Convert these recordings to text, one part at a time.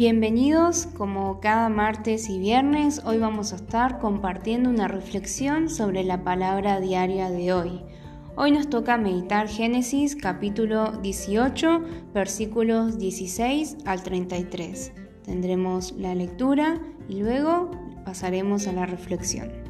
Bienvenidos, como cada martes y viernes, hoy vamos a estar compartiendo una reflexión sobre la palabra diaria de hoy. Hoy nos toca meditar Génesis capítulo 18, versículos 16 al 33. Tendremos la lectura y luego pasaremos a la reflexión.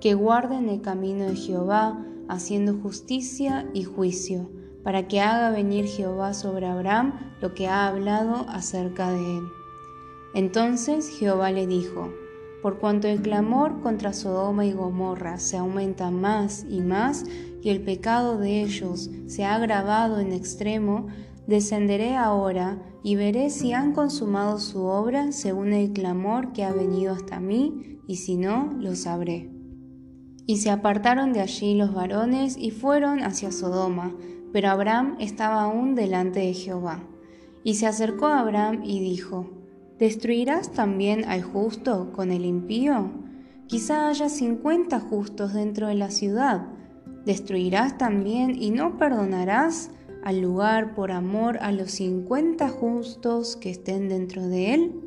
que guarden el camino de Jehová, haciendo justicia y juicio, para que haga venir Jehová sobre Abraham lo que ha hablado acerca de él. Entonces Jehová le dijo, por cuanto el clamor contra Sodoma y Gomorra se aumenta más y más, y el pecado de ellos se ha agravado en extremo, descenderé ahora y veré si han consumado su obra según el clamor que ha venido hasta mí, y si no, lo sabré. Y se apartaron de allí los varones y fueron hacia Sodoma, pero Abraham estaba aún delante de Jehová. Y se acercó a Abraham y dijo, ¿Destruirás también al justo con el impío? Quizá haya cincuenta justos dentro de la ciudad. ¿Destruirás también y no perdonarás al lugar por amor a los cincuenta justos que estén dentro de él?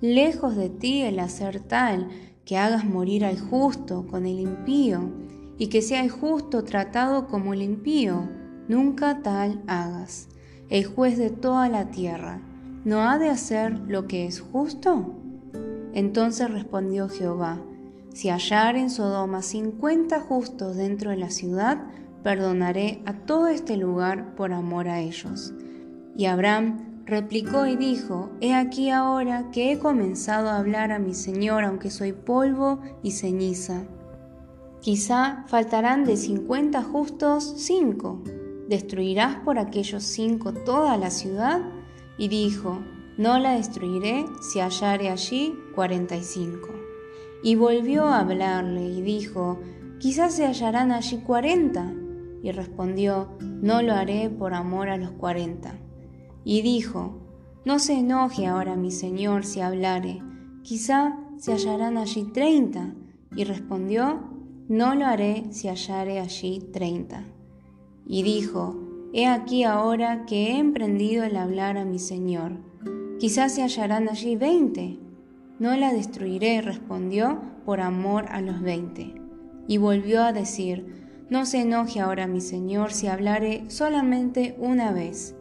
Lejos de ti el hacer tal, que hagas morir al justo con el impío, y que sea el justo tratado como el impío, nunca tal hagas. El juez de toda la tierra, ¿no ha de hacer lo que es justo? Entonces respondió Jehová, si hallar en Sodoma cincuenta justos dentro de la ciudad, perdonaré a todo este lugar por amor a ellos. Y Abraham replicó y dijo, He aquí ahora que he comenzado a hablar a mi Señor, aunque soy polvo y ceniza. Quizá faltarán de cincuenta justos cinco. ¿Destruirás por aquellos cinco toda la ciudad? Y dijo, No la destruiré si hallare allí cuarenta y cinco. Y volvió a hablarle y dijo, Quizás se hallarán allí cuarenta. Y respondió, No lo haré por amor a los cuarenta y dijo, No se enoje ahora mi señor si hablare, quizá se hallarán allí treinta. Y respondió, No lo haré si hallare allí treinta. Y dijo, He aquí ahora que he emprendido el hablar a mi señor, quizá se hallarán allí veinte. No la destruiré, respondió, por amor a los veinte. Y volvió a decir, No se enoje ahora mi señor si hablare solamente una vez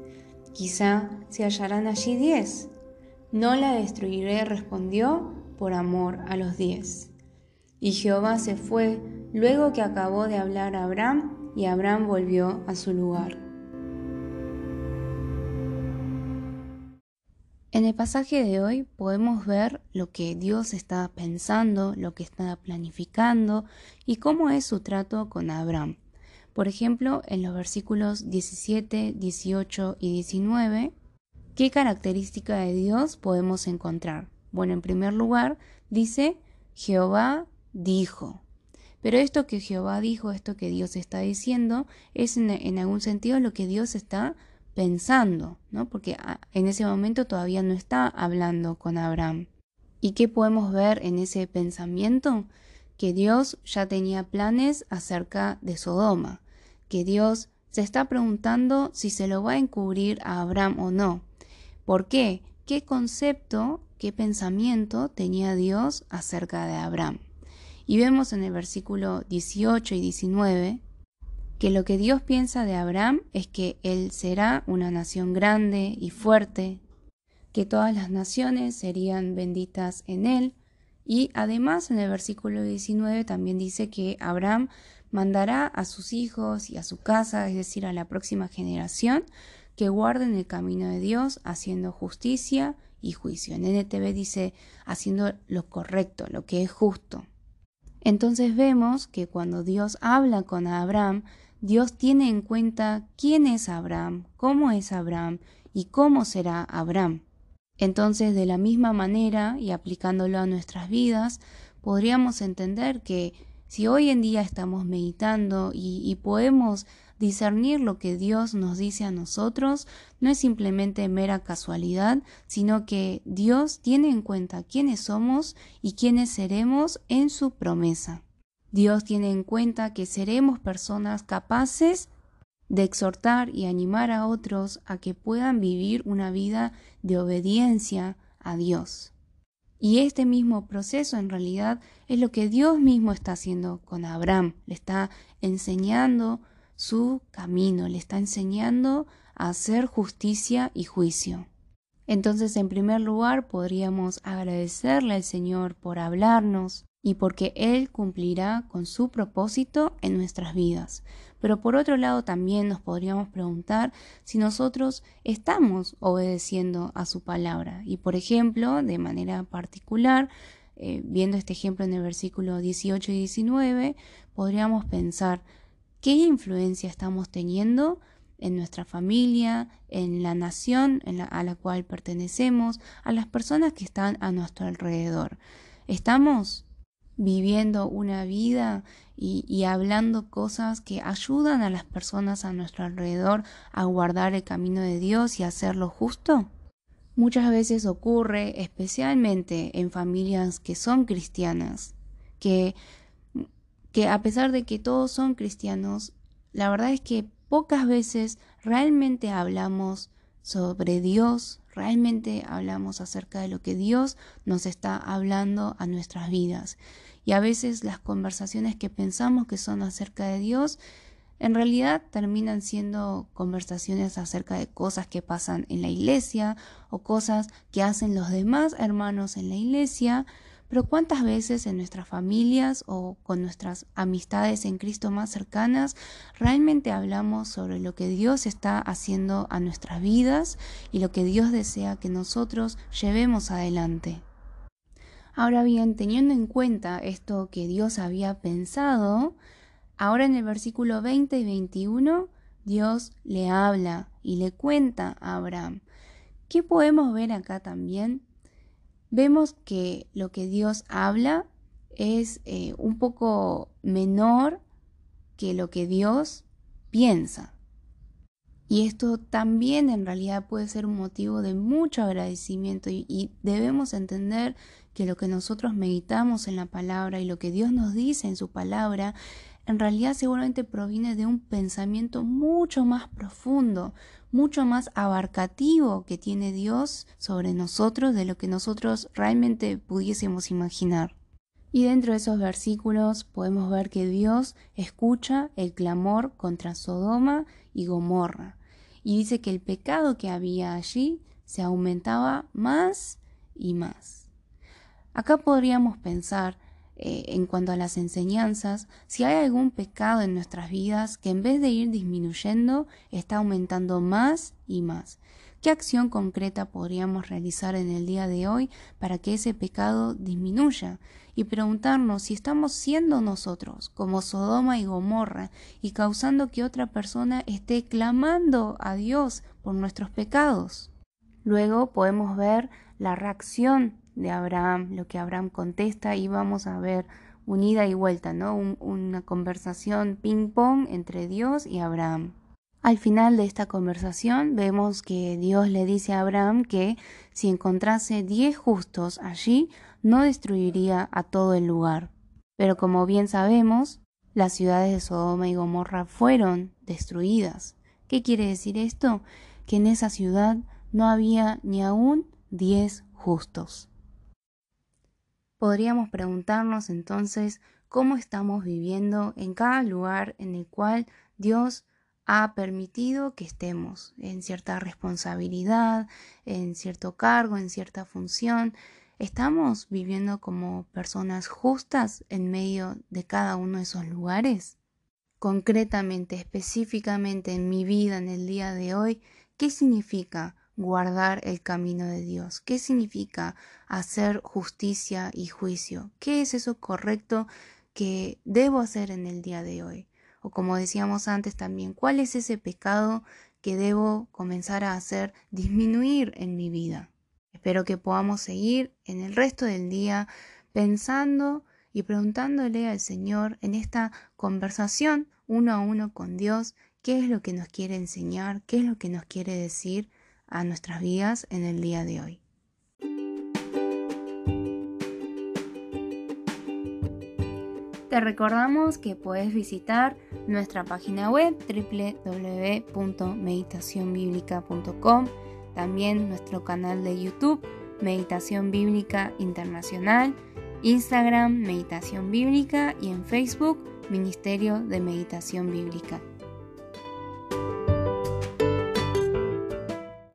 Quizá se hallarán allí diez. No la destruiré, respondió, por amor a los diez. Y Jehová se fue luego que acabó de hablar a Abraham, y Abraham volvió a su lugar. En el pasaje de hoy podemos ver lo que Dios está pensando, lo que está planificando y cómo es su trato con Abraham. Por ejemplo, en los versículos 17, 18 y 19, ¿qué característica de Dios podemos encontrar? Bueno, en primer lugar, dice, Jehová dijo. Pero esto que Jehová dijo, esto que Dios está diciendo, es en, algún sentido lo que Dios está pensando, ¿no? Porque ah, en ese momento todavía no está hablando con Abraham. ¿Y qué podemos ver en ese pensamiento? Que Dios ya tenía planes acerca de Sodoma que Dios se está preguntando si se lo va a encubrir a Abraham o no. ¿Por qué? ¿Qué concepto, qué pensamiento tenía Dios acerca de Abraham? Y vemos en el versículo 18 y 19 que lo que Dios piensa de Abraham es que él será una nación grande y fuerte, que todas las naciones serían benditas en él, y además en el versículo 19 también dice que Abraham mandará a sus hijos y a su casa, es decir, a la próxima generación, que guarden el camino de Dios haciendo justicia y juicio. En NTV dice haciendo lo correcto, lo que es justo. Entonces vemos que cuando Dios habla con Abraham, Dios tiene en cuenta quién es Abraham, cómo es Abraham y cómo será Abraham. Entonces, de la misma manera, y aplicándolo a nuestras vidas, podríamos entender que si hoy en día estamos meditando y, podemos discernir lo que Dios nos dice a nosotros, no es simplemente mera casualidad, sino que Dios tiene en cuenta quiénes somos y quiénes seremos en su promesa. Dios tiene en cuenta que seremos personas capaces de exhortar y animar a otros a que puedan vivir una vida de obediencia a Dios. Y este mismo proceso en realidad es lo que Dios mismo está haciendo con Abraham. Le está enseñando su camino, le está enseñando a hacer justicia y juicio. Entonces, en primer lugar, podríamos agradecerle al Señor por hablarnos y porque Él cumplirá con su propósito en nuestras vidas. Pero por otro lado también nos podríamos preguntar si nosotros estamos obedeciendo a su palabra. Y por ejemplo, de manera particular, eh, viendo este ejemplo en el versículo 18 y 19, podríamos pensar qué influencia estamos teniendo en nuestra familia, en la nación a la cual pertenecemos, a las personas que están a nuestro alrededor. ¿Estamos viviendo una vida y, hablando cosas que ayudan a las personas a nuestro alrededor a guardar el camino de Dios y hacerlo justo? Muchas veces ocurre, especialmente en familias que son cristianas, que, que a pesar de que todos son cristianos, la verdad es que pocas veces realmente hablamos sobre Dios, realmente hablamos acerca de lo que Dios nos está hablando a nuestras vidas. Y a veces las conversaciones que pensamos que son acerca de Dios, en realidad terminan siendo conversaciones acerca de cosas que pasan en la iglesia o cosas que hacen los demás hermanos en la iglesia, pero cuántas veces en nuestras familias o con nuestras amistades en Cristo más cercanas realmente hablamos sobre lo que Dios está haciendo a nuestras vidas y lo que Dios desea que nosotros llevemos adelante. Ahora bien, teniendo en cuenta esto que Dios había pensado, ahora en el versículo 20 y 21, Dios le habla y le cuenta a Abraham. ¿Qué podemos ver acá también? Vemos que lo que Dios habla es eh, un poco menor que lo que Dios piensa. Y esto también en realidad puede ser un motivo de mucho agradecimiento y, debemos entender que lo que nosotros meditamos en la palabra y lo que Dios nos dice en su palabra en realidad seguramente proviene de un pensamiento mucho más profundo, mucho más abarcativo que tiene Dios sobre nosotros de lo que nosotros realmente pudiésemos imaginar. Y dentro de esos versículos podemos ver que Dios escucha el clamor contra Sodoma y Gomorra. Y dice que el pecado que había allí se aumentaba más y más. Acá podríamos pensar eh, en cuanto a las enseñanzas, si hay algún pecado en nuestras vidas que en vez de ir disminuyendo, está aumentando más y más. ¿Qué acción concreta podríamos realizar en el día de hoy para que ese pecado disminuya? Y preguntarnos si estamos siendo nosotros como Sodoma y Gomorra y causando que otra persona esté clamando a Dios por nuestros pecados. Luego podemos ver la reacción de Abraham, lo que Abraham contesta y vamos a ver unida y vuelta, ¿no? una conversación ping-pong entre Dios y Abraham. Al final de esta conversación vemos que Dios le dice a Abraham que si encontrase diez justos allí, no destruiría a todo el lugar. Pero como bien sabemos, las ciudades de Sodoma y Gomorra fueron destruidas. ¿Qué quiere decir esto? Que en esa ciudad no había ni aún diez justos. Podríamos preguntarnos entonces cómo estamos viviendo en cada lugar en el cual Dios ha permitido que estemos en cierta responsabilidad, en cierto cargo, en cierta función. ¿Estamos viviendo como personas justas en medio de cada uno de esos lugares? Concretamente, específicamente en mi vida en el día de hoy, ¿qué significa guardar el camino de Dios? ¿Qué significa hacer justicia y juicio? ¿Qué es eso correcto que debo hacer en el día de hoy? O como decíamos antes también, ¿cuál es ese pecado que debo comenzar a hacer disminuir en mi vida? Espero que podamos seguir en el resto del día pensando y preguntándole al Señor en esta conversación uno a uno con Dios qué es lo que nos quiere enseñar, qué es lo que nos quiere decir a nuestras vidas en el día de hoy. Te recordamos que puedes visitar nuestra página web www.meditacionbiblica.com, también nuestro canal de YouTube Meditación Bíblica Internacional, Instagram Meditación Bíblica y en Facebook Ministerio de Meditación Bíblica.